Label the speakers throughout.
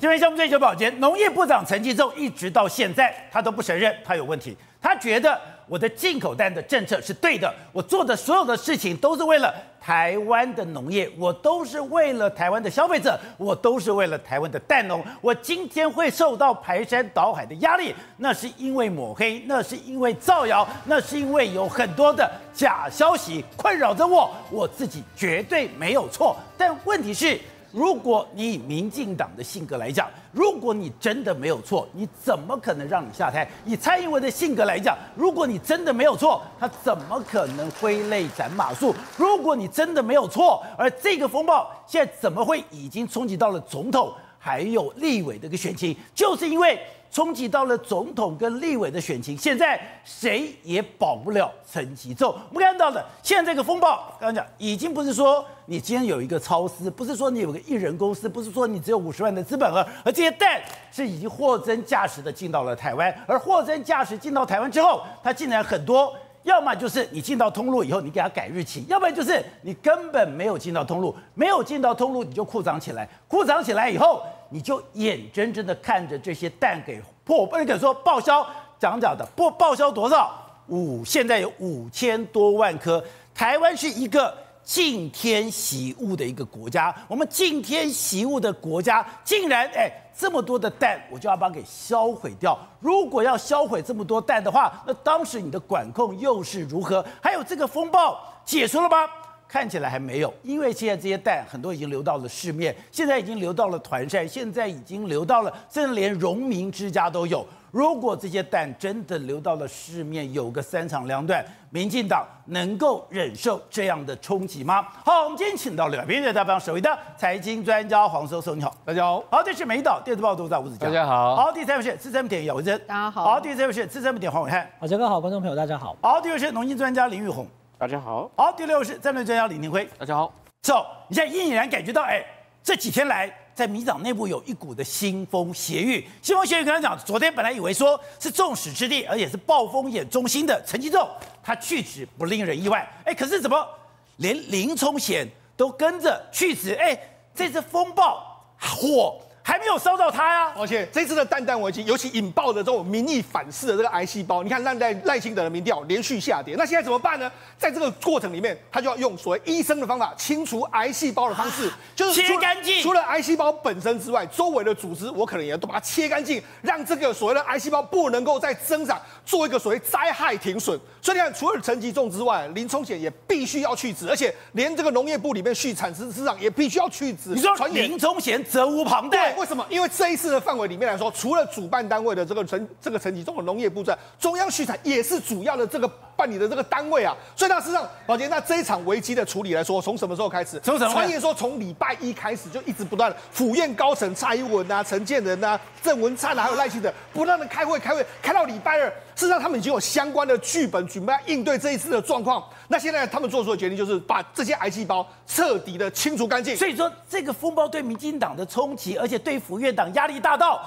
Speaker 1: 今天项目追求保洁，农业部长陈吉仲一直到现在，他都不承认他有问题。他觉得我的进口蛋的政策是对的，我做的所有的事情都是为了台湾的农业，我都是为了台湾的消费者，我都是为了台湾的蛋农。我今天会受到排山倒海的压力，那是因为抹黑，那是因为造谣，那是因为有很多的假消息困扰着我。我自己绝对没有错，但问题是。如果你以民进党的性格来讲，如果你真的没有错，你怎么可能让你下台？以蔡英文的性格来讲，如果你真的没有错，他怎么可能挥泪斩马谡？如果你真的没有错，而这个风暴现在怎么会已经冲击到了总统还有立委的一个选情？就是因为。冲击到了总统跟立委的选情，现在谁也保不了陈吉仲。我们看到的现在这个风暴，刚刚讲已经不是说你今天有一个超市，不是说你有个一人公司，不是说你只有五十万的资本额，而这些蛋是已经货真价实的进到了台湾。而货真价实进到台湾之后，它竟然很多，要么就是你进到通路以后你给它改日期，要不然就是你根本没有进到通路，没有进到通路你就扩张起来，扩张起来以后。你就眼睁睁的看着这些蛋给破，不能敢说报销，讲讲的不报销多少？五现在有五千多万颗。台湾是一个敬天惜物的一个国家，我们敬天惜物的国家，竟然哎这么多的蛋，我就要把它给销毁掉。如果要销毁这么多蛋的话，那当时你的管控又是如何？还有这个风暴解除了吗？看起来还没有，因为现在这些蛋很多已经流到了市面，现在已经流到了团膳，现在已经流到了，甚至连荣民之家都有。如果这些蛋真的流到了市面，有个三长两短，民进党能够忍受这样的冲击吗？好，我们今天请到了边的代表，首位的财经专家黄叔叔，你好，
Speaker 2: 大家好。
Speaker 1: 好，这是美岛电子报读者吴子嘉，
Speaker 2: 大家好。
Speaker 1: 好，第三位是资深媒体姚文珍，
Speaker 3: 大家好。
Speaker 1: 好，第四位是资深媒体黄伟汉，
Speaker 4: 好，杰哥好，观众朋友大家好。
Speaker 1: 好，第五位是农经专家林育鸿。
Speaker 2: 大家好，
Speaker 1: 好，第六是战略专家李宁辉，
Speaker 2: 大家好。
Speaker 1: 走，你现在隐然感觉到，哎，这几天来在民党内部有一股的腥风血雨。腥风血雨，刚才讲，昨天本来以为说是众矢之的，而且是暴风眼中心的陈吉仲，他去职不令人意外，哎，可是怎么连林聪贤都跟着去职？哎，这次风暴火。还没有烧到他呀、啊，
Speaker 2: 而且这次的蛋蛋危机，尤其引爆的这种民意反噬的这个癌细胞，你看赖赖赖清德的民调连续下跌，那现在怎么办呢？在这个过程里面，他就要用所谓医生的方法清除癌细胞的方式，就是
Speaker 1: 切干净。
Speaker 2: 除了癌细胞本身之外，周围的组织我可能也都把它切干净，让这个所谓的癌细胞不能够再增长，做一个所谓灾害停损。所以你看，除了陈吉仲之外，林冲贤也必须要去职，而且连这个农业部里面畜产司司长也必须要去职。
Speaker 1: 你说林冲贤责无旁贷？
Speaker 2: 为什么？因为这一次的范围里面来说，除了主办单位的这个层这个陈吉仲的农业部在中央畜产也是主要的这个办理的这个单位啊。所以，那事实上，宝杰，那这一场危机的处理来说，从什么时候开始？
Speaker 1: 从什么？
Speaker 2: 传言说从礼拜一开始就一直不断，府院高层蔡英文啊、陈建仁啊、郑文灿啊，还有赖清德不断的开会开会，开到礼拜二。事实上，他们已经有相关的剧本准备应对这一次的状况。那现在他们做出的决定就是把这些癌细胞彻底的清除干净。
Speaker 1: 所以说，这个风暴对民进党的冲击，而且对府院党压力大到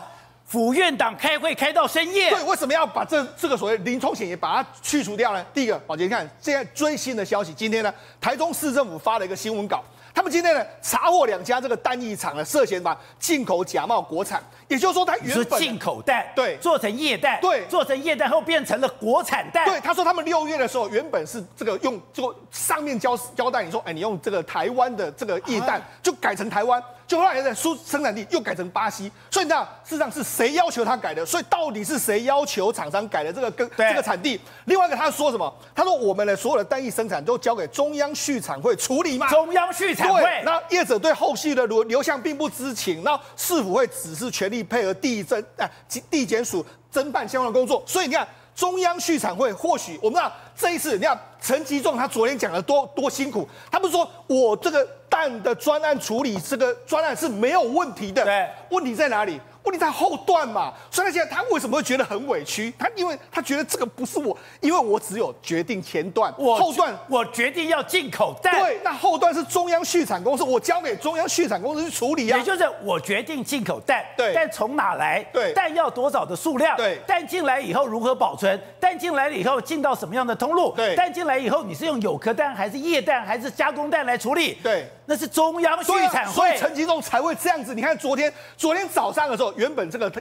Speaker 1: 府院党开会开到深夜。
Speaker 2: 对，为什么要把这这个所谓林冲险也把它去除掉呢？第一个，宝杰，你看现在最新的消息，今天呢，台中市政府发了一个新闻稿。他们今天呢查获两家这个蛋液厂呢，涉嫌把进口假冒国产，也就是说它原本
Speaker 1: 进口蛋
Speaker 2: 对
Speaker 1: 做成液蛋
Speaker 2: 对
Speaker 1: 做成液蛋后变成了国产蛋
Speaker 2: 对，他说他们六月的时候原本是这个用这个上面交交代你说哎，你用这个台湾的这个液蛋就改成台湾。就后来在输生产地又改成巴西，所以你知道事实上是谁要求他改的？所以到底是谁要求厂商改的这个跟这个产地？另外一个他说什么？他说我们的所有的单一生产都交给中央畜产会处理嘛？
Speaker 1: 中央畜产会。
Speaker 2: 那业者对后续的流流向并不知情，那市府会只是全力配合地政啊地检署侦办相关的工作。所以你看中央畜产会或许我们知道这一次，你看陈吉仲他昨天讲的多多辛苦，他不是说我这个。蛋的专案处理，这个专案是没有问题的。
Speaker 1: 对，
Speaker 2: 问题在哪里？问题在后段嘛，所以他现在他为什么会觉得很委屈？他因为他觉得这个不是我，因为我只有决定前段，
Speaker 1: 我
Speaker 2: 后段
Speaker 1: 我决定要进口蛋。
Speaker 2: 对，那后段是中央畜产公司，我交给中央畜产公司去处理啊。
Speaker 1: 也就是我决定进口蛋，
Speaker 2: 对，
Speaker 1: 但从哪来？
Speaker 2: 对，
Speaker 1: 蛋要多少的数量？
Speaker 2: 对，
Speaker 1: 蛋进来以后如何保存？蛋进来了以后进到什么样的通路？
Speaker 2: 对，
Speaker 1: 蛋进来以后你是用有壳蛋还是液蛋还是加工蛋来处理？
Speaker 2: 对。
Speaker 1: 那是中央续产会，
Speaker 2: 所以陈吉仲才会这样子。你看昨天，昨天早上的时候，原本这个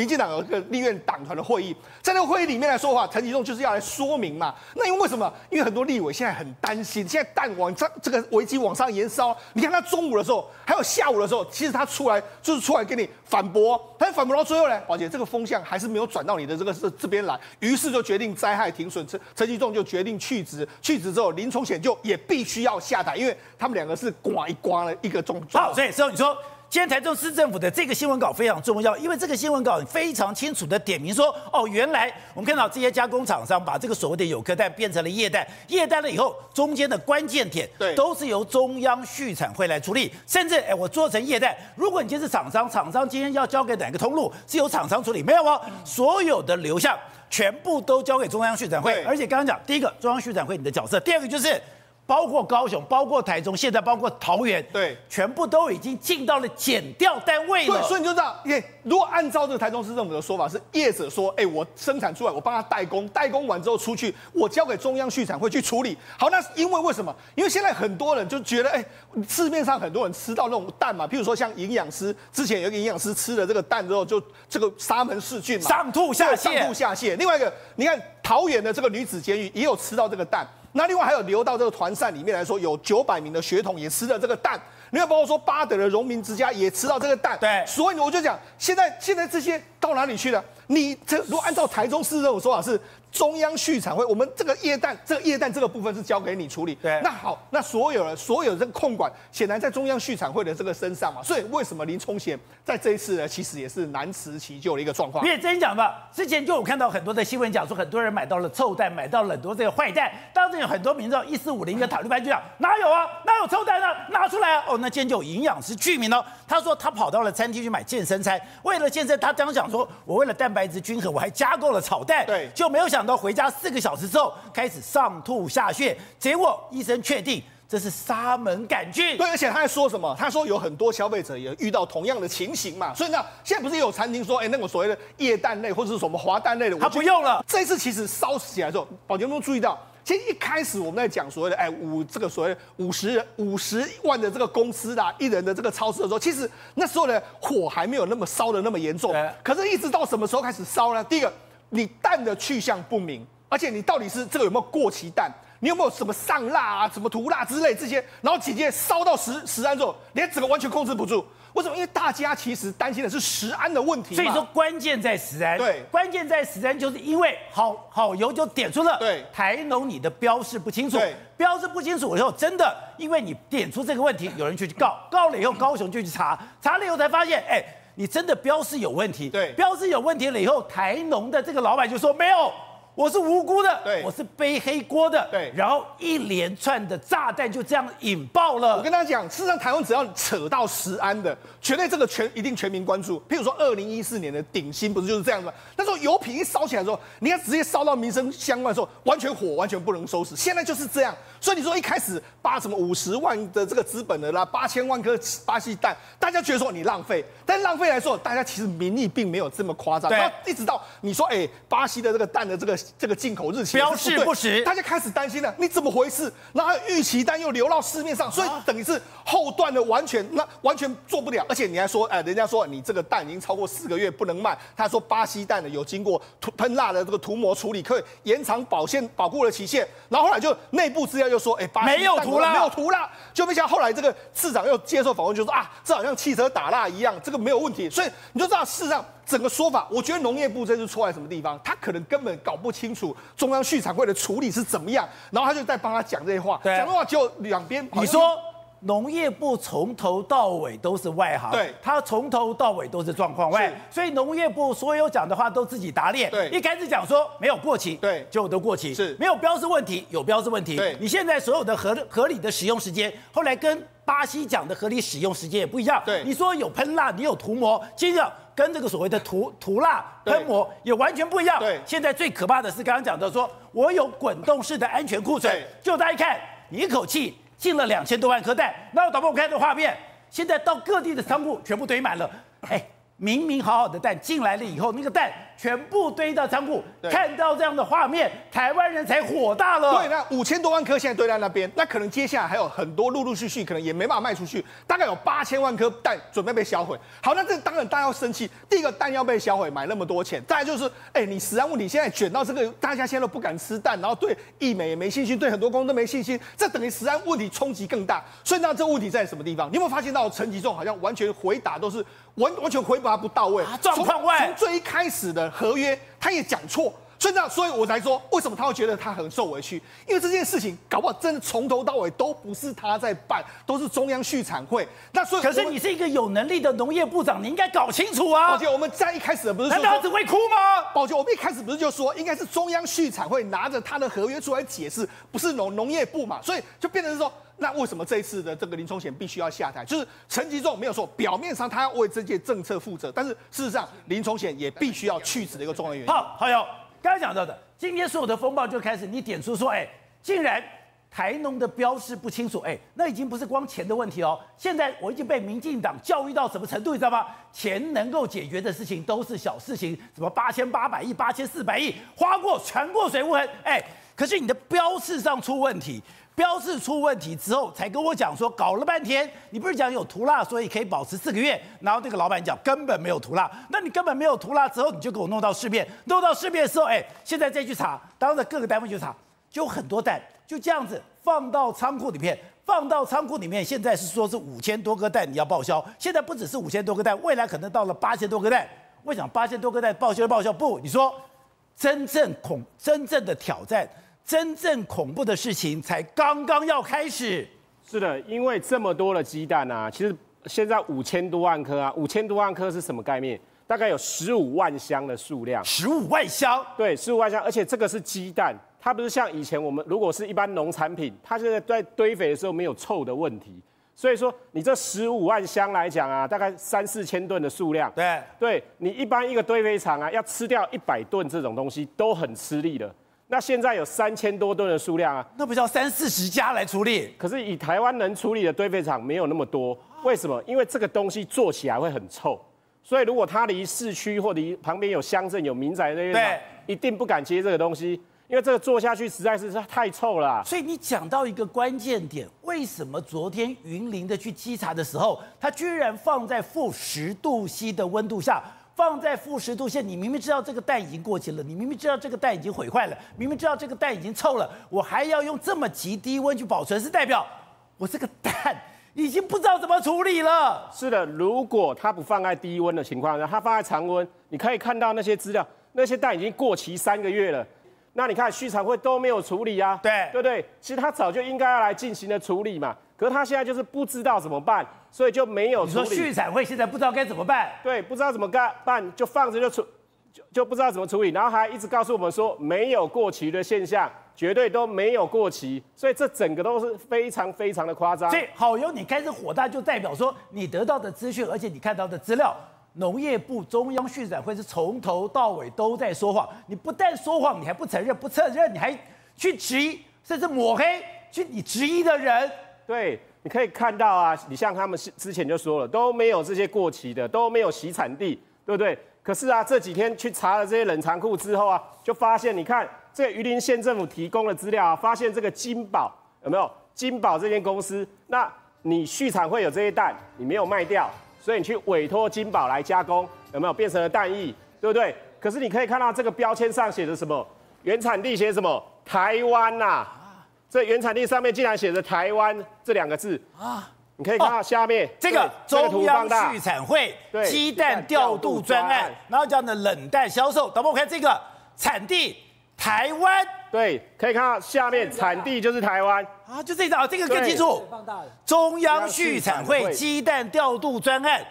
Speaker 2: 民进党有一个立院党团的会议，在那个会议里面来说的话，陈吉仲就是要来说明嘛。那因为为什么？因为很多立委现在很担心，现在蛋往这这个危机往上延烧。你看他中午的时候，还有下午的时候，其实他出来就是出来跟你反驳，他反驳到最后呢，宝姐这个风向还是没有转到你的这个这这边来，于是就决定灾害停损，陈陈吉仲就决定去职，去职之后林聪贤就也必须要下台，因为他们两个是。刮一刮了一个重，
Speaker 1: 好，所以说你说今天台中市政府的这个新闻稿非常重要，因为这个新闻稿非常清楚的点明说，哦，原来我们看到这些加工厂商把这个所谓的有壳蛋变成了液蛋，液蛋了以后中间的关键点，对，都是由中央畜产会来处理，甚至哎，我做成液蛋，如果你今天是厂商，厂商今天要交给哪个通路，是由厂商处理，没有哦，所有的流向全部都交给中央畜产会，而且刚刚讲第一个中央畜产会你的角色，第二个就是。包括高雄，包括台中，现在包括桃园，
Speaker 2: 对，
Speaker 1: 全部都已经进到了减掉单位了。
Speaker 2: 对，所以你就知道，因为如果按照这个台中市政府的说法，是业者说，哎，我生产出来，我帮他代工，代工完之后出去，我交给中央畜产会去处理。好，那因为为什么？因为现在很多人就觉得，哎，市面上很多人吃到那种蛋嘛，譬如说像营养师，之前有一个营养师吃了这个蛋之后，就这个沙门氏菌嘛，
Speaker 1: 上吐下泻，
Speaker 2: 上吐下泻。另外一个，你看桃园的这个女子监狱也有吃到这个蛋。那另外还有流到这个团扇里面来说，有九百名的血统也吃了这个蛋。另外包括说巴德的荣民之家也吃到这个蛋。
Speaker 1: 对，
Speaker 2: 所以我就讲，现在现在这些到哪里去了？你这如果按照台中市这种说法是。中央畜产会，我们这个液氮，这个液氮这个部分是交给你处理。
Speaker 1: 对，
Speaker 2: 那好，那所有人所有的这个控管，显然在中央畜产会的这个身上嘛。所以为什么林冲贤在这一次呢，其实也是难辞其咎的一个状况。
Speaker 1: 你也真讲吧，之前就有看到很多的新闻讲说，很多人买到了臭蛋，买到了很多这个坏蛋。当时有很多民众一四五零的塔利班就讲，哪有啊，哪有臭蛋呢？拿出来啊！哦，那今天就有营养师居民哦，他说他跑到了餐厅去买健身餐，为了健身，他这样讲说，我为了蛋白质均衡，我还加购了炒蛋。
Speaker 2: 对，
Speaker 1: 就没有想到回家四个。小时之后开始上吐下泻，结果医生确定这是沙门杆菌。
Speaker 2: 对，而且他还说什么？他说有很多消费者也遇到同样的情形嘛。所以呢，现在不是有餐厅说，哎，那个所谓的液氮类或者是什么滑蛋类的，
Speaker 1: 他不用了。
Speaker 2: 这一次其实烧起来之后，宝洁有没有注意到？其实一开始我们在讲所谓的哎五这个所谓五十人五十万的这个公司啦，一人的这个超市的时候，其实那时候呢火还没有那么烧的那么严重。可是，一直到什么时候开始烧呢？第一个，你蛋的去向不明。而且你到底是这个有没有过期蛋？你有没有什么上蜡啊、什么涂蜡之类这些？然后紧接着烧到十十安之后，你还整个完全控制不住。为什么？因为大家其实担心的是食安的问题。
Speaker 1: 所以说关键在食安。
Speaker 2: 对，
Speaker 1: 关键在食安，就是因为好好油就点出了。
Speaker 2: 对，
Speaker 1: 台农你的标示不清楚。
Speaker 2: 对，
Speaker 1: 标示不清楚以后，真的因为你点出这个问题，有人去告，告了以后高雄就去查，查了以后才发现，哎，你真的标示有问题。
Speaker 2: 对，
Speaker 1: 标示有问题了以后，台农的这个老板就说没有。我是无辜的，
Speaker 2: 对，
Speaker 1: 我是背黑锅的，
Speaker 2: 对，
Speaker 1: 然后一连串的炸弹就这样引爆了。
Speaker 2: 我跟大家讲，事实上台湾只要扯到食安的，绝对这个全一定全民关注。譬如说，二零一四年的鼎新不是就是这样吗？那时候油品一烧起来的时候，你看直接烧到民生相关的时候，完全火完全不能收拾。现在就是这样，所以你说一开始八什么五十万的这个资本的啦，八千万颗巴西蛋，大家觉得说你浪费，但浪费来说，大家其实民意并没有这么夸张。对，一直到你说，哎，巴西的这个蛋的这个。这个进口日期
Speaker 1: 标示不实，
Speaker 2: 大家开始担心了，你怎么回事？然后预期单又流到市面上，所以等于是后段的完全那完全做不了。而且你还说，哎，人家说你这个蛋已经超过四个月不能卖。他说巴西蛋呢有经过涂喷蜡的这个涂膜处理，可以延长保鲜保护的期限。然后后来就内部资料就说，哎，
Speaker 1: 没有图了，
Speaker 2: 没有图了，就没想到后来这个市长又接受访问，就说啊，这好像汽车打蜡一样，这个没有问题。所以你就知道事实上。整个说法，我觉得农业部这次错在什么地方？他可能根本搞不清楚中央畜产会的处理是怎么样，然后他就在帮他讲这些话，讲的话就两边。
Speaker 1: 你说农业部从头到尾都是外行，
Speaker 2: 对，
Speaker 1: 他从头到尾都是状况外，所以农业部所有讲的话都自己打脸。
Speaker 2: 对，
Speaker 1: 一开始讲说没有过期，对，就都过期，
Speaker 2: 是，
Speaker 1: 没有标示问题，有标示问题。
Speaker 2: 对，
Speaker 1: 你现在所有的合合理的使用时间，后来跟巴西讲的合理使用时间也不一样。
Speaker 2: 对，
Speaker 1: 你说有喷蜡，你有涂膜，接着。跟这个所谓的涂涂蜡喷膜也完全不一样。
Speaker 2: 对，
Speaker 1: 现在最可怕的是刚刚讲的说，我有滚动式的安全库存，就大家一看，你一口气进了两千多万颗蛋。那我导播我看这画面，现在到各地的仓库全部堆满了。哎，明明好好的蛋进来了以后，那个蛋全部堆到仓库，看到这样的画面，台湾人才火大了。
Speaker 2: 对，那五千多万颗现在堆在那边，那可能接下来还有很多陆陆续续，可能也没办法卖出去，大概有八千万颗蛋准备被销毁。好，那这当然大家要生气。第一个蛋要被销毁，买那么多钱，再来就是，哎，你食安问题现在卷到这个，大家现在都不敢吃蛋，然后对疫美也没信心，对很多公司都没信心，这等于食安问题冲击更大。所以那这问题在什么地方？你有没有发现到陈吉仲好像完全回答都是？完完全回答不到位，
Speaker 1: 状况外。
Speaker 2: 从最一开始的合约，他也讲错，所以这样，所以我才说，为什么他会觉得他很受委屈？因为这件事情搞不好真的从头到尾都不是他在办，都是中央畜产会。那所以，
Speaker 1: 可是你是一个有能力的农业部长，你应该搞清楚啊！
Speaker 2: 宝杰，我们在一开始不是说，
Speaker 1: 难道只会哭吗？
Speaker 2: 宝杰，我们一开始不是就说，应该是中央畜产会拿着他的合约出来解释，不是农农业部嘛？所以就变成是说。那为什么这一次的这个林冲贤必须要下台？就是陈吉仲没有说，表面上他要为这届政策负责，但是事实上林冲贤也必须要去职的一个重要原因。
Speaker 1: 好，好友刚刚讲到的，今天所有的风暴就开始，你点出说，哎，竟然台农的标示不清楚，哎，那已经不是光钱的问题哦。现在我已经被民进党教育到什么程度，你知道吗？钱能够解决的事情都是小事情，什么八千八百亿、八千四百亿花过全过水无痕，哎，可是你的标示上出问题。标示出问题之后，才跟我讲说，搞了半天，你不是讲有涂蜡，所以可以保持四个月。然后那个老板讲根本没有涂蜡，那你根本没有涂蜡之后，你就给我弄到市面，弄到市面的时候，哎，现在再去查，当着各个单位去查，就很多蛋就这样子放到仓库里面，放到仓库里面。现在是说是五千多个蛋你要报销，现在不只是五千多个蛋，未来可能到了八千多个蛋。为什么八千多个蛋报销报销？不，你说真正恐真正的挑战。真正恐怖的事情才刚刚要开始。
Speaker 3: 是的，因为这么多的鸡蛋啊，其实现在五千多万颗啊，五千多万颗是什么概念？大概有十五万箱的数量。
Speaker 1: 十五万箱？
Speaker 3: 对，十五万箱，而且这个是鸡蛋，它不是像以前我们如果是一般农产品，它现在在堆肥的时候没有臭的问题。所以说，你这十五万箱来讲啊，大概三四千吨的数量。
Speaker 1: 对，
Speaker 3: 对你一般一个堆肥厂啊，要吃掉一百吨这种东西都很吃力的。那现在有三千多吨的数量啊，
Speaker 1: 那不叫三四十家来处理？
Speaker 3: 可是以台湾能处理的堆肥厂没有那么多，为什么？因为这个东西做起来会很臭，所以如果它离市区或离旁边有乡镇、有民宅那些，对，一定不敢接这个东西，因为这个做下去实在是太臭了啊。
Speaker 1: 所以你讲到一个关键点，为什么昨天云林的去稽查的时候，它居然放在负十度 C 的温度下？放在负十度线，你明明知道这个蛋已经过期了，你明明知道这个蛋已经毁坏了，明明知道这个蛋已经臭了，我还要用这么极低温去保存，是代表我这个蛋已经不知道怎么处理了。
Speaker 3: 是的，如果它不放在低温的情况下，它放在常温，你可以看到那些资料，那些蛋已经过期三个月了。那你看畜产会都没有处理啊？
Speaker 1: 对
Speaker 3: 对不对？其实它早就应该要来进行的处理嘛。可是他现在就是不知道怎么办，所以就没有处理。
Speaker 1: 你说续产会现在不知道该怎么办？
Speaker 3: 对，不知道怎么干办，就放着就处，就就不知道怎么处理，然后还一直告诉我们说没有过期的现象，绝对都没有过期，所以这整个都是非常非常的夸张。
Speaker 1: 所以好友，你开始火大，就代表说你得到的资讯，而且你看到的资料，农业部中央畜展会是从头到尾都在说谎。你不但说谎，你还不承认，不承认你还去质疑，甚至抹黑去你质疑的人。
Speaker 3: 对，你可以看到啊，你像他们是之前就说了，都没有这些过期的，都没有洗产地，对不对？可是啊，这几天去查了这些冷藏库之后啊，就发现，你看这个云林县政府提供的资料啊，发现这个金宝有没有？金宝这间公司，那你续产会有这些蛋，你没有卖掉，所以你去委托金宝来加工，有没有变成了蛋液，对不对？可是你可以看到这个标签上写的什么？原产地写什么？台湾呐、这原产地上面竟然写着“台湾”这两个字啊！你可以看到下面、哦、
Speaker 1: 这个中央畜产会鸡蛋调度专案，然后这样的冷淡销售。等我看这个产地台湾，
Speaker 3: 对，可以看到下面产地就是台湾
Speaker 1: 啊，就这张啊，这个更清楚。中央畜产会鸡蛋调度专案，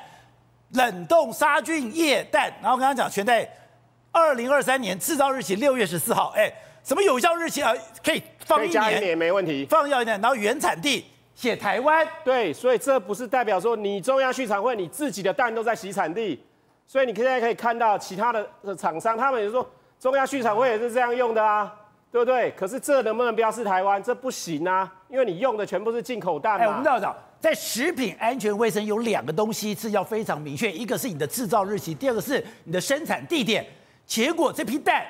Speaker 1: 冷冻杀菌液蛋，然后刚刚讲全在二零二三年制造日期六月十四号，哎。什么有效日期啊？可以放一年，
Speaker 3: 一年没问题。
Speaker 1: 放一年，然后原产地写台湾。
Speaker 3: 对，所以这不是代表说你中央畜产会你自己的蛋都在洗产地，所以你现在可以看到其他的厂商，他们也说中央畜产会也是这样用的啊，对不对？可是这能不能标示台湾？这不行啊，因为你用的全部是进口蛋。哎，
Speaker 1: 我们知道，在食品安全卫生有两个东西是要非常明确，一个是你的制造日期，第二个是你的生产地点。结果这批蛋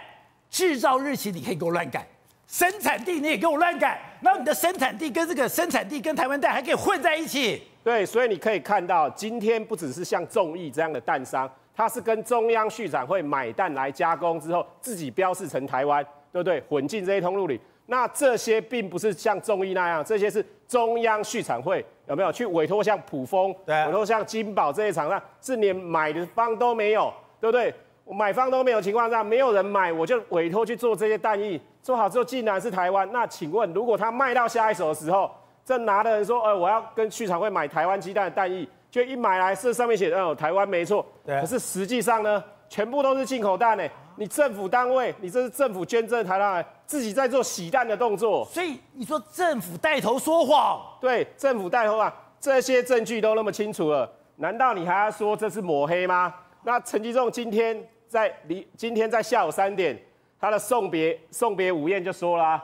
Speaker 1: 制造日期你可以给我乱改，生产地你也给我乱改，然后你的生产地跟这个生产地跟台湾蛋还可以混在一起。
Speaker 3: 对，所以你可以看到，今天不只是像众毅这样的蛋商，他是跟中央畜产会买蛋来加工之后，自己标示成台湾，对不对？混进这些通路里。那这些并不是像众毅那样，这些是中央畜产会有没有去委托像卜蜂，委托像金宝这些厂商，是连买的方都没有，对不对？我买方都没有情况下，没有人买，我就委托去做这些蛋液，做好之后竟然是台湾。那请问，如果他卖到下一手的时候，这拿的人说，呃，我要跟畜产会买台湾鸡蛋的蛋液，就一买来是上面写，哦，台湾没错，可是实际上呢，全部都是进口蛋呢。你政府单位，你这是政府捐赠台湾，自己在做洗蛋的动作，
Speaker 1: 所以你说政府带头说谎？
Speaker 3: 对，政府带头啊，这些证据都那么清楚了，难道你还要说这是抹黑吗？那陈吉仲今天在离今天在下午三点，他的送别送别午宴就说了，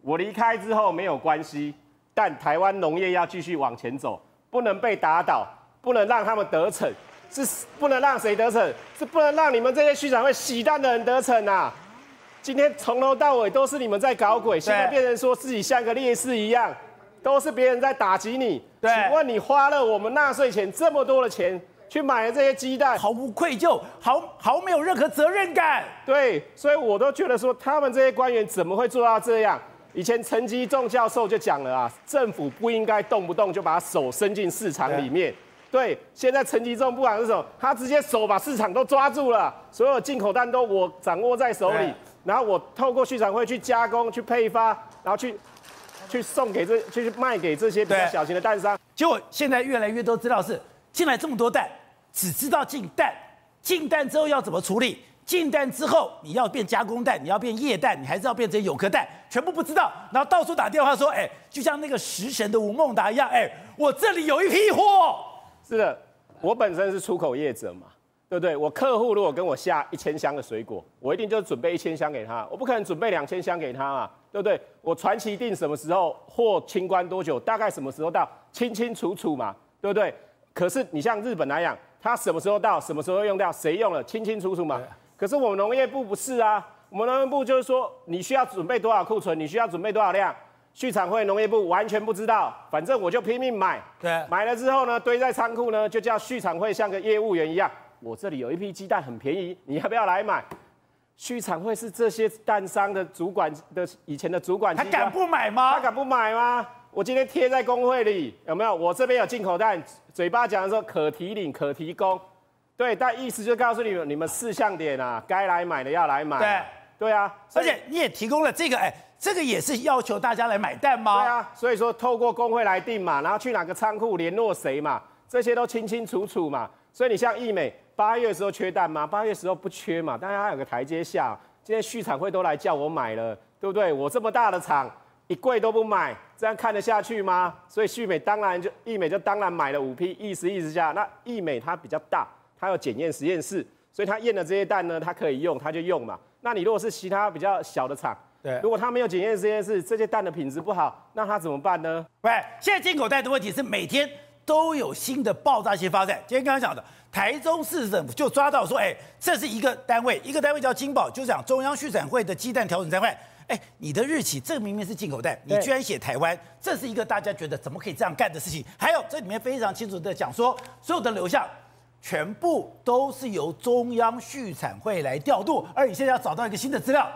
Speaker 3: 我离开之后没有关系，但台湾农业要继续往前走，不能被打倒，不能让他们得逞。是不能让谁得逞，是不能让你们这些区长会洗蛋的人得逞啊！今天从头到尾都是你们在搞鬼，现在变成说自己像个烈士一样，都是别人在打击你。请问你花了我们纳税钱这么多的钱去买了这些鸡蛋，
Speaker 1: 毫无愧疚，毫毫没有任何责任感。
Speaker 3: 对，所以我都觉得说他们这些官员怎么会做到这样？以前陈吉仲教授就讲了啊，政府不应该动不动就把手伸进市场里面。对，现在陈吉仲不管是什么，他直接手把市场都抓住了，所有进口蛋都我掌握在手里，然后我透过畜产会去加工、去配发，然后去去送给这、去卖给这些比较小型的蛋商。
Speaker 1: 结果现在越来越多知道是进来这么多蛋，只知道进蛋，进蛋之后要怎么处理，进蛋之后你要变加工蛋，你要变液蛋，你还是要变成有壳蛋，全部不知道，然后到处打电话说，哎，就像那个食神的吴孟达一样，哎，我这里有一批货。
Speaker 3: 是的，我本身是出口业者嘛，对不对？我客户如果跟我下一千箱的水果，我一定就准备一千箱给他，我不可能准备两千箱给他嘛，对不对？我传奇定什么时候货清关多久，大概什么时候到，清清楚楚嘛，对不对？可是你像日本来讲，它什么时候到，什么时候用掉，谁用了，清清楚楚嘛。可是我们农业部不是啊，我们农业部就是说，你需要准备多少库存，你需要准备多少量。畜产会、农业部完全不知道，反正我就拼命买。
Speaker 1: 对，
Speaker 3: 买了之后呢，堆在仓库呢，就叫畜产会像个业务员一样。我这里有一批鸡蛋很便宜，你要不要来买？畜产会是这些蛋商的主管的以前的主管，
Speaker 1: 他敢不买吗？
Speaker 3: 他敢不买吗？我今天贴在工会里，有没有？我这边有进口蛋，嘴巴讲的说可提领、可提供，对，但意思就告诉你们，你们四项点啊，该来买的要来买。
Speaker 1: 对，
Speaker 3: 对啊，
Speaker 1: 而且你也提供了这个，哎。这个也是要求大家来买蛋吗？
Speaker 3: 对啊，所以说透过工会来定嘛，然后去哪个仓库联络谁嘛，这些都清清楚楚嘛。所以你像易美八月的时候缺蛋吗？八月的时候不缺嘛，大家还有个台阶下。今天续产会都来叫我买了，对不对？我这么大的厂，一柜都不买，这样看得下去吗？所以旭美当然就易美就当然买了五批，意思意思下，那易美它比较大，它有检验实验室，所以它验的这些蛋呢，它可以用，它就用嘛。那你如果是其他比较小的厂，对，如果它没有检验实验室，这些蛋的品质不好，那它怎么办呢？
Speaker 1: 喂，现在进口蛋的问题是每天都有新的爆炸性发展。今天刚刚讲的，台中市政府就抓到说，哎，这是一个单位，一个单位叫金宝，就讲中央畜产会的鸡蛋调整单位。哎，你的日期，这个明明是进口蛋，你居然写台湾，这是一个大家觉得怎么可以这样干的事情。还有这里面非常清楚的讲说，所有的流向全部都是由中央畜产会来调度，而你现在要找到一个新的资料。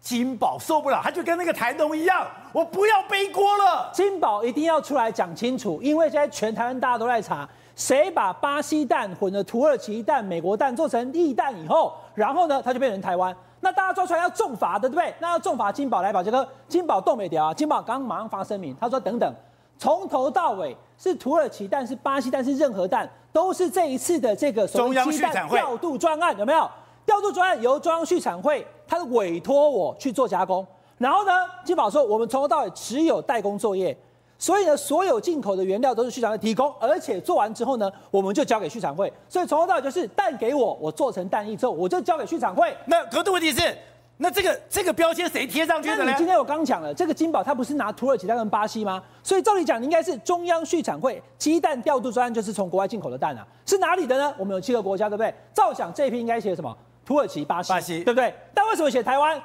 Speaker 1: 金宝受不了，他就跟那个台农一样，我不要背锅了。
Speaker 4: 金宝一定要出来讲清楚，因为现在全台湾大家都在查，谁把巴西蛋混了土耳其蛋、美国蛋做成液蛋以后，然后呢，他就变成台湾。那大家抓出来要重罚的，对不对？那要重罚金宝来吧，杰哥金宝动没掉啊？金宝刚马上发声明，他说等等，从头到尾是土耳其蛋、是巴西蛋、是任何蛋，都是这一次的这个
Speaker 1: 中央畜产会
Speaker 4: 调度专案，有没有？调度专案由中央畜产会，他是委托我去做加工，然后呢，金宝说我们从头到尾只有代工作业，所以呢，所有进口的原料都是畜产会提供，而且做完之后呢，我们就交给畜产会，所以从头到尾就是蛋给我，我做成蛋液之后，我就交给畜产会。
Speaker 1: 那可是问题是，那这个这个标签谁贴上去的呢？
Speaker 4: 你今天我刚讲了，这个金宝它不是拿土耳其蛋跟巴西吗？所以照理讲，应该是中央畜产会鸡蛋调度专案，就是从国外进口的蛋啊，是哪里的呢？我们有七个国家，对不对？照想这一批应该写什么？土耳其、巴西，
Speaker 1: 巴西，
Speaker 4: 对不对？但为什么写台湾？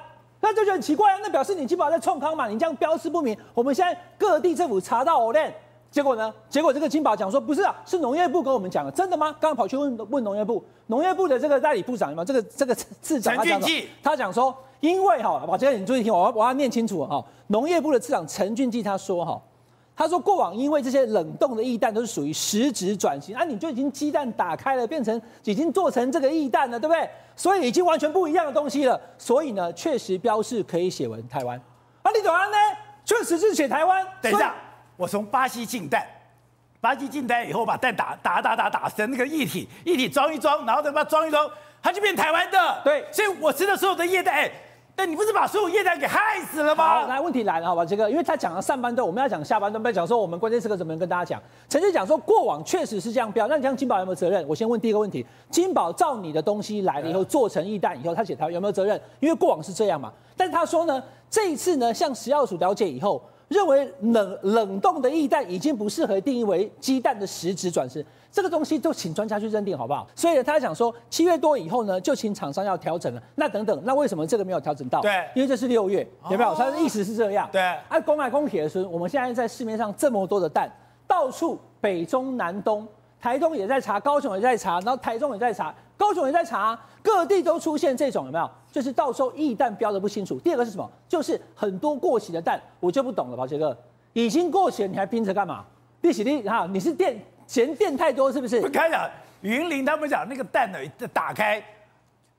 Speaker 4: 那就觉得很奇怪啊！那表示你金宝在创康嘛？你这样标示不明，我们现在各地政府查到 Olen。结果呢？结果这个金宝讲说不是啊，是农业部跟我们讲的，真的吗？刚刚跑去问问农业部，农业部的这个代理部长嘛，这个这个次长他讲说，他讲说，因为哈，宝杰哥你注意听，我要我要念清楚哈。农业部的次长陈俊记他说哈，他说过往因为这些冷冻的液蛋都是属于实质转型啊，你就已经鸡蛋打开了，变成已经做成这个液蛋了，对不对？所以已经完全不一样的东西了。所以呢，确实标示可以写为台湾。啊，你怎么呢？确实是写台湾。
Speaker 1: 等一下。我从巴西进蛋，巴西进蛋以后把蛋打打打打打成那个液体，液体装一装，然后再把它装一装，它就变台湾的。
Speaker 4: 对，
Speaker 1: 所以我吃的所有的液蛋，哎，但你不是把所有液氮给害死了吗？
Speaker 4: 好，来，问题来了，好吧，这个，因为他讲了上半段，我们要讲下半段，不要讲说我们关键时刻怎么跟大家讲。陈志讲说过往确实是这样标，那你像金宝有没有责任？我先问第一个问题，金宝照你的东西来了以后做成液蛋以后，他写台湾有没有责任？因为过往是这样嘛，但他说呢，这一次呢，向食药署了解以后。认为冷冷冻的液氮已经不适合定义为鸡蛋的实质转型，这个东西就请专家去认定好不好？所以他讲说七月多以后呢，就请厂商要调整了。那等等，那为什么这个没有调整到？
Speaker 1: 对，
Speaker 4: 因为这是六月，有没有？他的意思是这样。
Speaker 1: 对，
Speaker 4: 按公来公铁的时候，我们现在在市面上这么多的蛋，到处北中南东，台东也在查，高雄也在查，然后台中也在查。高雄也在查，各地都出现这种有没有？就是到时候液蛋标的不清楚。第二个是什么？就是很多过期的蛋，我就不懂了，宝杰哥，已经过期了，你还冰着干嘛？利息利哈，你是电嫌电太多是不是？
Speaker 1: 我开讲，云林他们讲那个蛋呢，打开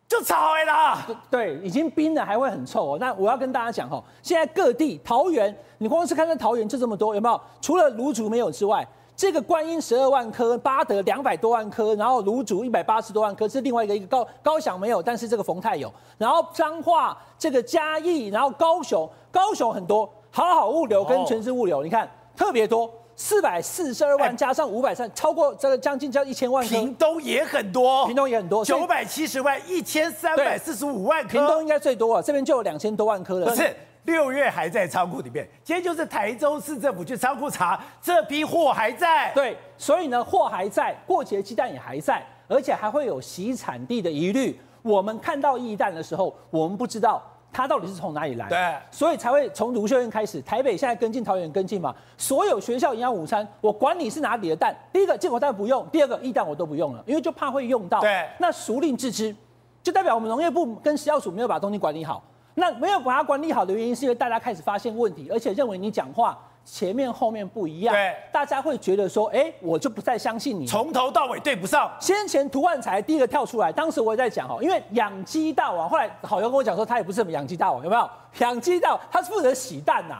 Speaker 1: 就臭了。
Speaker 4: 对，已经冰了还会很臭哦。那我要跟大家讲哈，现在各地桃园，你光是看到桃园就这么多，有没有？除了芦竹没有之外。这个观音十二万颗，巴德两百多万颗，然后芦竹一百八十多万颗，是另外一个一个高高翔没有，但是这个冯泰有，然后彰化这个嘉义，然后高雄高雄很多，好好物流跟全市物流，哦、你看特别多，四百四十二万加上五百三，超过这个将近将一千万颗。
Speaker 1: 屏东也很多，
Speaker 4: 屏东也很多，
Speaker 1: 九百七十万一千三百四十五万颗，
Speaker 4: 屏东应该最多啊，这边就有两千多万颗了。
Speaker 1: 不是。六月还在仓库里面，今天就是台州市政府去仓库查，这批货还在。
Speaker 4: 对，所以呢，货还在，过节鸡蛋也还在，而且还会有洗产地的疑虑。我们看到液蛋的时候，我们不知道它到底是从哪里来。
Speaker 1: 对，
Speaker 4: 所以才会从卢秀燕开始，台北现在跟进，桃园跟进嘛。所有学校营养午餐，我管你是哪里的蛋，第一个进口蛋不用，第二个液蛋我都不用了，因为就怕会用到。
Speaker 1: 对，
Speaker 4: 那熟令自知，就代表我们农业部跟食药署没有把东西管理好。那没有把它管理好的原因，是因为大家开始发现问题，而且认为你讲话前面后面不一样，
Speaker 1: 对，
Speaker 4: 大家会觉得说，哎，我就不再相信你，
Speaker 1: 从头到尾对不上。
Speaker 4: 先前涂万才第一个跳出来，当时我也在讲哦，因为养鸡大王，后来好像跟我讲说，他也不是什么养鸡大王，有没有？养鸡大王他是负责洗蛋呐，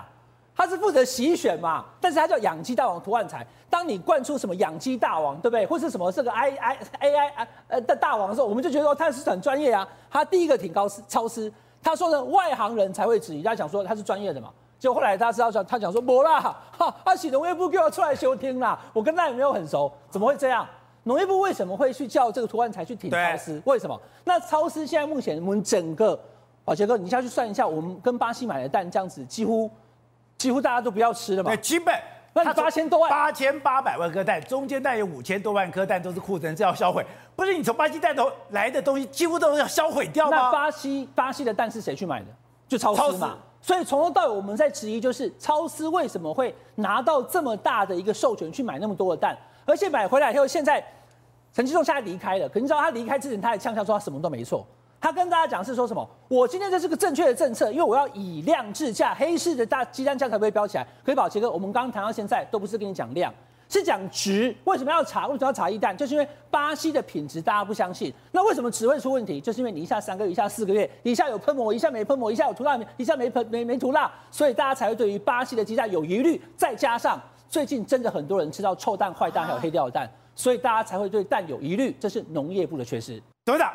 Speaker 4: 他是负责洗选嘛，但是他叫养鸡大王涂万才。当你灌出什么养鸡大王，对不对？或是什么这个 I I A I 呃的大王的时候，我们就觉得说他是很专业啊，他第一个挺高超师。他说呢，外行人才会质疑，他讲说他是专业的嘛。结果后来他知道说，他讲说没啦，哈，他洗农业部给我出来休听啦。我跟他也没有很熟，怎么会这样？农业部为什么会去叫这个涂万才去挺超市？为什么？那超市现在目前我们整个，宝杰哥，你下去算一下，我们跟巴西买的蛋这样子，几乎几乎大家都不要吃了嘛。
Speaker 1: 对，基本。
Speaker 4: 那八千多万，
Speaker 1: 八千八百万颗蛋，中间蛋有五千多万颗蛋都是库存，这要销毁。不是你从巴西蛋头来的东西，几乎都要销毁掉吗？
Speaker 4: 那巴西巴西的蛋是谁去买的？就超市嘛。所以从头到尾我们在质疑，就是超市为什么会拿到这么大的一个授权去买那么多的蛋，而且买回来以后，现在陈其松现在离开了，可你知道他离开之前，他还呛呛说他什么都没错。他跟大家讲是说什么？我今天这是个正确的政策，因为我要以量制价，黑市的大鸡蛋价才不会飙起来。可以宝杰哥，我们刚刚谈到现在都不是跟你讲量，是讲值。为什么要查？为什么要查一蛋？就是因为巴西的品质大家不相信。那为什么质会出问题？就是因为你一下三个月，一下四个月，一下有喷膜，一下没喷膜，一下有涂蜡，一下没喷没没涂蜡，所以大家才会对于巴西的鸡蛋有疑虑。再加上最近真的很多人吃到臭蛋、坏蛋，还有黑掉的蛋，所以大家才会对蛋有疑虑。这是农业部的缺失。
Speaker 1: 董事长。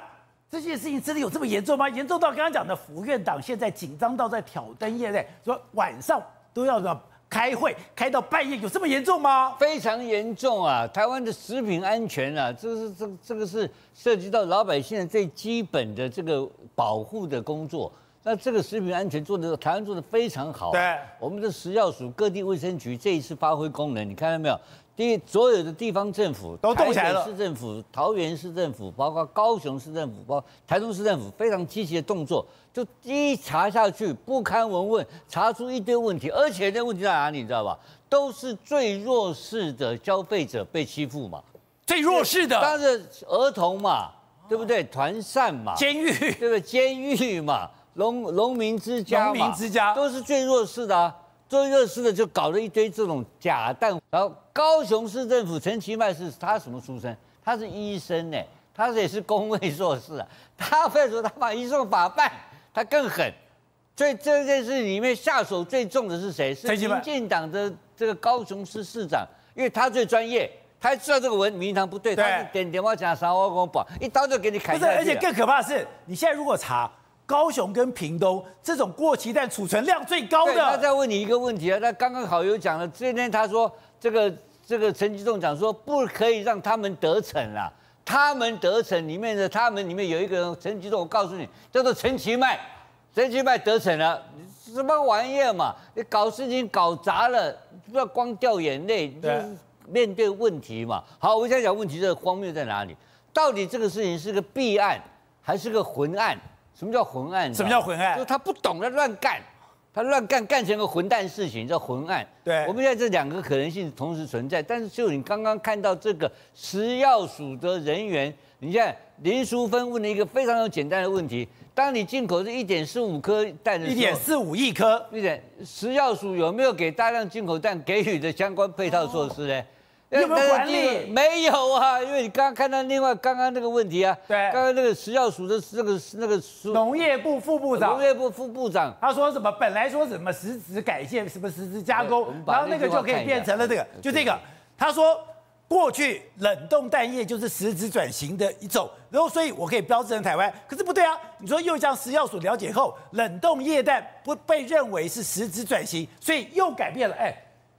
Speaker 1: 这件事情真的有这么严重吗？严重到刚刚讲的府院党现在紧张到在挑灯夜在说晚上都要要开会，开到半夜，有这么严重吗？
Speaker 5: 非常严重啊！台湾的食品安全啊，这是这这个是涉及到老百姓的最基本的这个保护的工作。那这个食品安全做的台湾做的非常好。
Speaker 1: 对，
Speaker 5: 我们的食药署、各地卫生局这一次发挥功能，你看到没有？第一，所有的地方政府
Speaker 1: 都动起来了。
Speaker 5: 市政府、桃园市政府，包括高雄市政府、包括台中市政府，非常积极的动作，就一查下去，不堪闻问，查出一堆问题，而且这问题在哪里，你知道吧？都是最弱势的消费者被欺负嘛。
Speaker 1: 最弱势的，
Speaker 5: 当然儿童嘛，对不对？团膳嘛，
Speaker 1: 监狱，
Speaker 5: 对不对？监狱嘛，农农民之家嘛，
Speaker 1: 农民之家
Speaker 5: 都是最弱势的啊。最弱势的就搞了一堆这种假蛋。然后高雄市政府陈其迈是他什么出身？他是医生呢，他也是公卫硕士啊。他非说他把移送法办，他更狠。所以这件事里面下手最重的是谁？是民进党的这个高雄市市长，因为他最专业。他知道这个文名堂不对，对他是点点我讲啥我跟我保，一刀就给你砍下去。
Speaker 1: 而且更可怕的是，你现在如果查高雄跟屏东这种过期蛋储存量最高的，
Speaker 5: 他再问你一个问题啊，那刚刚好友讲了，今天他说这个这个陈吉仲讲说不可以让他们得逞啊，他们得逞里面的他们里面有一个人陈吉仲，我告诉你叫做陈其迈，陈其迈得逞了，什么玩意儿嘛？你搞事情搞砸了，不要光掉眼泪，就是。面对问题嘛，好，我现在讲问题这个荒谬在哪里？到底这个事情是个弊案还是个混案？什么叫混案？
Speaker 1: 什么叫混案？
Speaker 5: 就是他不懂得乱干，他乱干干成个混蛋事情叫混案。
Speaker 1: 对，
Speaker 5: 我们现在这两个可能性同时存在，但是就你刚刚看到这个食药署的人员，你看林淑芬问了一个非常有简单的问题。当你进口是一点四五颗蛋的时候，
Speaker 1: 一点四五亿颗，
Speaker 5: 一点食药署有没有给大量进口蛋给予的相关配套措施呢？
Speaker 1: 有没有管理？
Speaker 5: 没有啊，因为你刚刚看到另外刚刚那个问题啊，
Speaker 1: 对，
Speaker 5: 刚刚那个食药署的那个那个
Speaker 1: 农业部副部长，
Speaker 5: 农业部副部长，
Speaker 1: 他说什么？本来说什么实质改建，什么实质加工，然后那个就可以变成了这个，就这个，他说。过去冷冻蛋液就是实质转型的一种，然后所以我可以标志成台湾，可是不对啊！你说又向食药署了解后，冷冻液蛋不被认为是实质转型，所以又改变了。哎，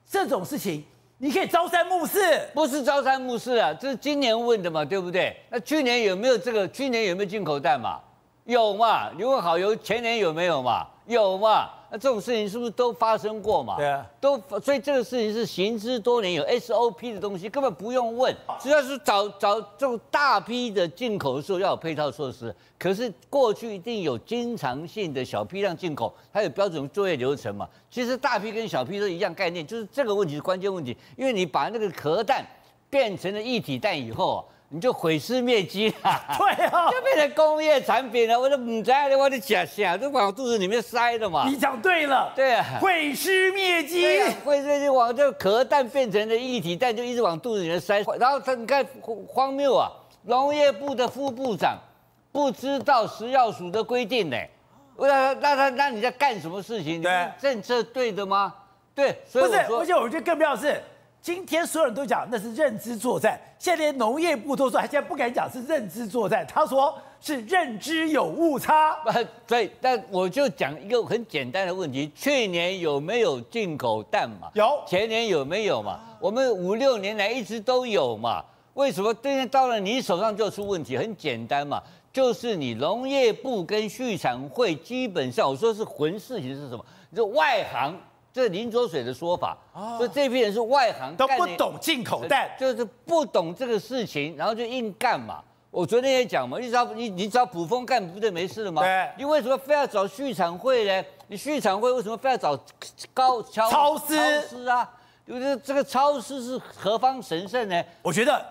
Speaker 1: 这种事情你可以朝三暮四，
Speaker 5: 不是朝三暮四啊，这是今年问的嘛，对不对？那去年有没有这个？去年有没有进口蛋嘛？有嘛？你问好油前年有没有嘛？有嘛？那这种事情是不是都发生过嘛？
Speaker 1: 对啊，
Speaker 5: 都所以这个事情是行之多年，有 SOP 的东西根本不用问，只要是找找这种大批的进口的时候要有配套措施。可是过去一定有经常性的小批量进口，它有标准作业流程嘛？其实大批跟小批都一样概念，就是这个问题是关键问题，因为你把那个壳蛋变成了一体蛋以后啊。你就毁尸灭迹了，
Speaker 1: 对啊，
Speaker 5: 就变成工业产品了。我都不知道我的假象，都往肚子里面塞的嘛。
Speaker 1: 你讲对了，
Speaker 5: 对啊，
Speaker 1: 毁尸灭迹，
Speaker 5: 毁尸就往这个壳蛋变成了液体蛋，就一直往肚子里面塞。然后他你看荒谬啊，农业部的副部长不知道食药署的规定呢？那那他那你在干什么事情？对，政策对的吗？对，所以我说，
Speaker 1: 不是，而且我觉得更妙的是。今天所有人都讲那是认知作战，现在连农业部都说，他现在不敢讲是认知作战，他说是认知有误差。
Speaker 5: 不，所以，但我就讲一个很简单的问题：去年有没有进口蛋嘛？
Speaker 1: 有。
Speaker 5: 前年有没有嘛？我们五六年来一直都有嘛？为什么今天到了你手上就出问题？很简单嘛，就是你农业部跟畜产会基本上，我说是混事情是什么？就外行。这是林卓水的说法，哦、所以这批人是外行，
Speaker 1: 都不懂进口蛋，
Speaker 5: 就是不懂这个事情，然后就硬干嘛。我昨天也讲嘛，你找你你找卜蜂干不就没事了吗？
Speaker 1: 对，
Speaker 5: 你为什么非要找畜产会呢？你畜产会为什么非要找高超
Speaker 1: 超司
Speaker 5: 超司啊？就是这个超市是何方神圣呢？
Speaker 1: 我觉得。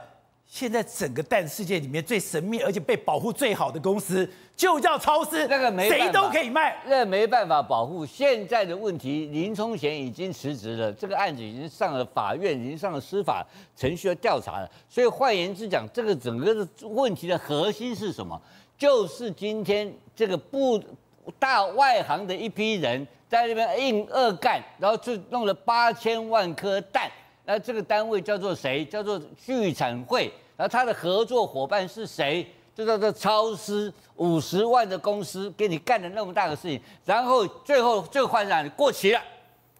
Speaker 1: 现在整个蛋世界里面最神秘而且被保护最好的公司，就叫超市，
Speaker 5: 那个没
Speaker 1: 谁都可以卖，
Speaker 5: 那没办法保护。现在的问题，林冲贤已经辞职了，这个案子已经上了法院，已经上了司法程序要调查了。所以换言之讲，这个整个的问题的核心是什么？就是今天这个不大外行的一批人在那边硬恶干，然后就弄了八千万颗蛋。那这个单位叫做谁？叫做聚产会。然后他的合作伙伴是谁？就叫做超市五十万的公司，给你干了那么大的事情，然后最后最后换上过期了，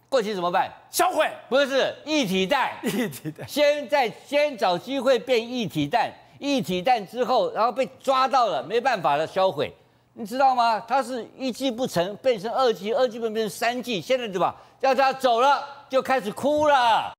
Speaker 5: 过期怎么办？
Speaker 1: 销毁？
Speaker 5: 不是一体蛋，
Speaker 1: 一体蛋。
Speaker 5: 先在先找机会变一体蛋，一体蛋之后，然后被抓到了，没办法了，销毁。你知道吗？他是一计不成，变成二计，二计变成三计，现在对吧？要他走了，就开始哭了。